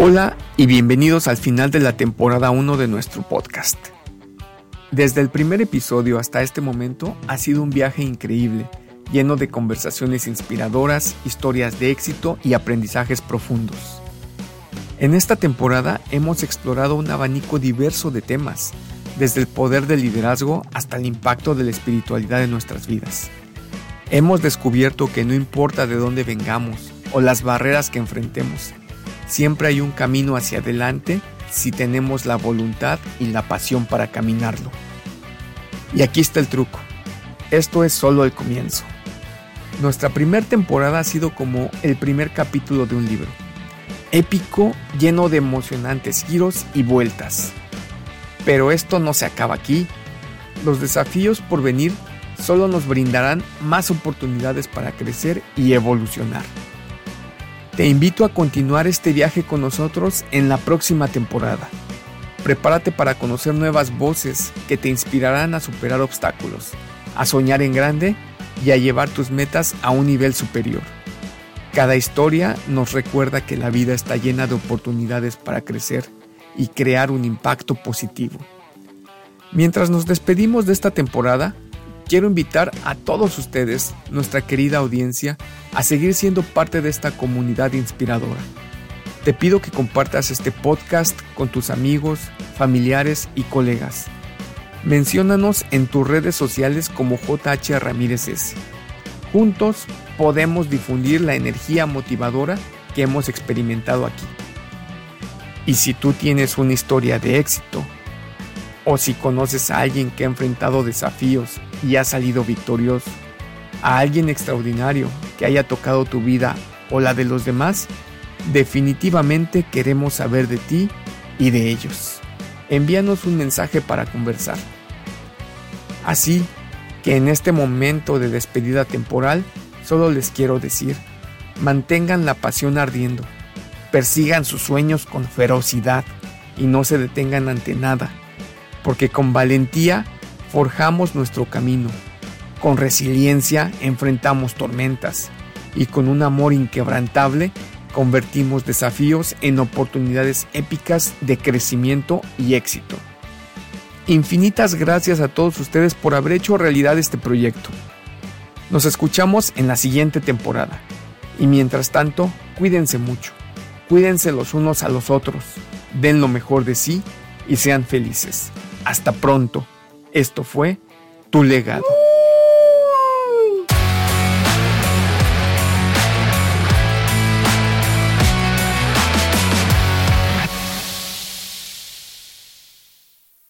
Hola y bienvenidos al final de la temporada 1 de nuestro podcast. Desde el primer episodio hasta este momento ha sido un viaje increíble, lleno de conversaciones inspiradoras, historias de éxito y aprendizajes profundos. En esta temporada hemos explorado un abanico diverso de temas, desde el poder del liderazgo hasta el impacto de la espiritualidad en nuestras vidas. Hemos descubierto que no importa de dónde vengamos o las barreras que enfrentemos, Siempre hay un camino hacia adelante si tenemos la voluntad y la pasión para caminarlo. Y aquí está el truco. Esto es solo el comienzo. Nuestra primera temporada ha sido como el primer capítulo de un libro. Épico, lleno de emocionantes giros y vueltas. Pero esto no se acaba aquí. Los desafíos por venir solo nos brindarán más oportunidades para crecer y evolucionar. Te invito a continuar este viaje con nosotros en la próxima temporada. Prepárate para conocer nuevas voces que te inspirarán a superar obstáculos, a soñar en grande y a llevar tus metas a un nivel superior. Cada historia nos recuerda que la vida está llena de oportunidades para crecer y crear un impacto positivo. Mientras nos despedimos de esta temporada, quiero invitar a todos ustedes, nuestra querida audiencia, a seguir siendo parte de esta comunidad inspiradora. Te pido que compartas este podcast con tus amigos, familiares y colegas. Menciónanos en tus redes sociales como JH Ramírez S. Juntos podemos difundir la energía motivadora que hemos experimentado aquí. Y si tú tienes una historia de éxito, o si conoces a alguien que ha enfrentado desafíos y ha salido victorioso, a alguien extraordinario que haya tocado tu vida o la de los demás, definitivamente queremos saber de ti y de ellos. Envíanos un mensaje para conversar. Así que en este momento de despedida temporal, solo les quiero decir, mantengan la pasión ardiendo, persigan sus sueños con ferocidad y no se detengan ante nada porque con valentía forjamos nuestro camino, con resiliencia enfrentamos tormentas y con un amor inquebrantable convertimos desafíos en oportunidades épicas de crecimiento y éxito. Infinitas gracias a todos ustedes por haber hecho realidad este proyecto. Nos escuchamos en la siguiente temporada. Y mientras tanto, cuídense mucho. Cuídense los unos a los otros. Den lo mejor de sí y sean felices. Hasta pronto. Esto fue Tu legado.